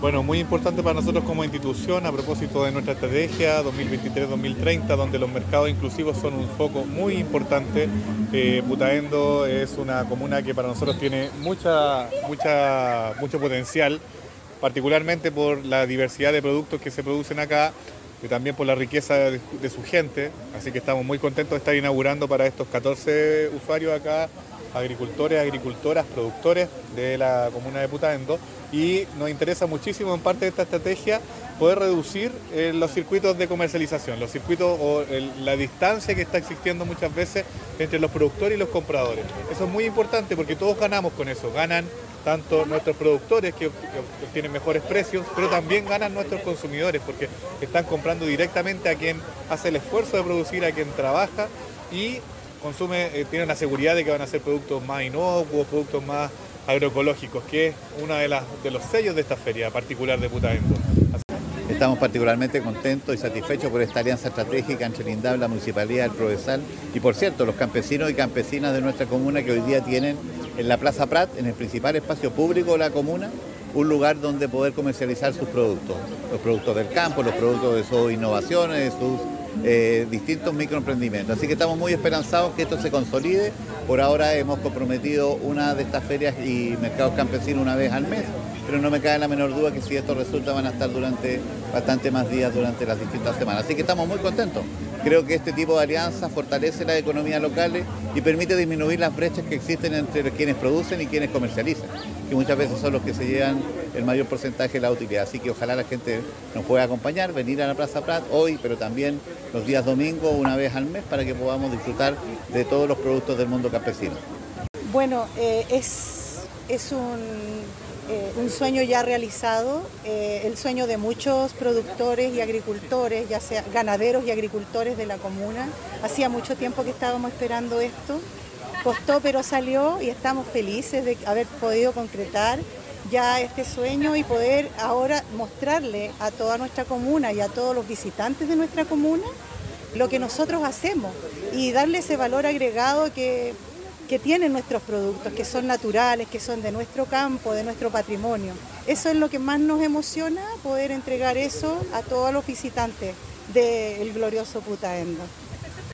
Bueno, muy importante para nosotros como institución a propósito de nuestra estrategia 2023-2030, donde los mercados inclusivos son un foco muy importante. Eh, Putaendo es una comuna que para nosotros tiene mucha, mucha, mucho potencial, particularmente por la diversidad de productos que se producen acá y también por la riqueza de, de su gente. Así que estamos muy contentos de estar inaugurando para estos 14 usuarios acá agricultores, agricultoras, productores de la comuna de Putaendo y nos interesa muchísimo en parte de esta estrategia poder reducir eh, los circuitos de comercialización, los circuitos o la distancia que está existiendo muchas veces entre los productores y los compradores. Eso es muy importante porque todos ganamos con eso, ganan tanto nuestros productores que, obtienen mejores precios, pero también ganan nuestros consumidores porque están comprando directamente a quien hace el esfuerzo de producir, a quien trabaja y consume, eh, tienen la seguridad de que van a ser productos más inocuos, productos más agroecológicos, que es uno de, los sellos de esta feria particular de Putaendo. Estamos particularmente contentos y satisfechos por esta alianza estratégica entre Lindab, la Municipalidad, el Provesal y, por cierto, los campesinos y campesinas de nuestra comuna que hoy día tienen en la Plaza Prat, en el principal espacio público de la comuna, un lugar donde poder comercializar sus productos, los productos del campo, los productos de sus innovaciones, de sus eh, distintos microemprendimientos. Así que estamos muy esperanzados que esto se consolide. Por ahora hemos comprometido una de estas ferias y mercados campesinos una vez al mes, pero no me cae la menor duda que si esto resulta van a estar durante bastante más días durante las distintas semanas. Así que estamos muy contentos. Creo que este tipo de alianzas fortalece las economías locales y permite disminuir las brechas que existen entre quienes producen y quienes comercializan, que muchas veces son los que se llevan el mayor porcentaje de la utilidad. Así que ojalá la gente nos pueda acompañar, venir a la Plaza Prat hoy, pero también los días domingos una vez al mes para que podamos disfrutar de todos los productos del mundo campesino. Bueno, eh, es, es un eh, un sueño ya realizado, eh, el sueño de muchos productores y agricultores, ya sea ganaderos y agricultores de la comuna. Hacía mucho tiempo que estábamos esperando esto, costó pero salió y estamos felices de haber podido concretar ya este sueño y poder ahora mostrarle a toda nuestra comuna y a todos los visitantes de nuestra comuna lo que nosotros hacemos y darle ese valor agregado que que tienen nuestros productos, que son naturales, que son de nuestro campo, de nuestro patrimonio. Eso es lo que más nos emociona, poder entregar eso a todos los visitantes del glorioso Putaendo.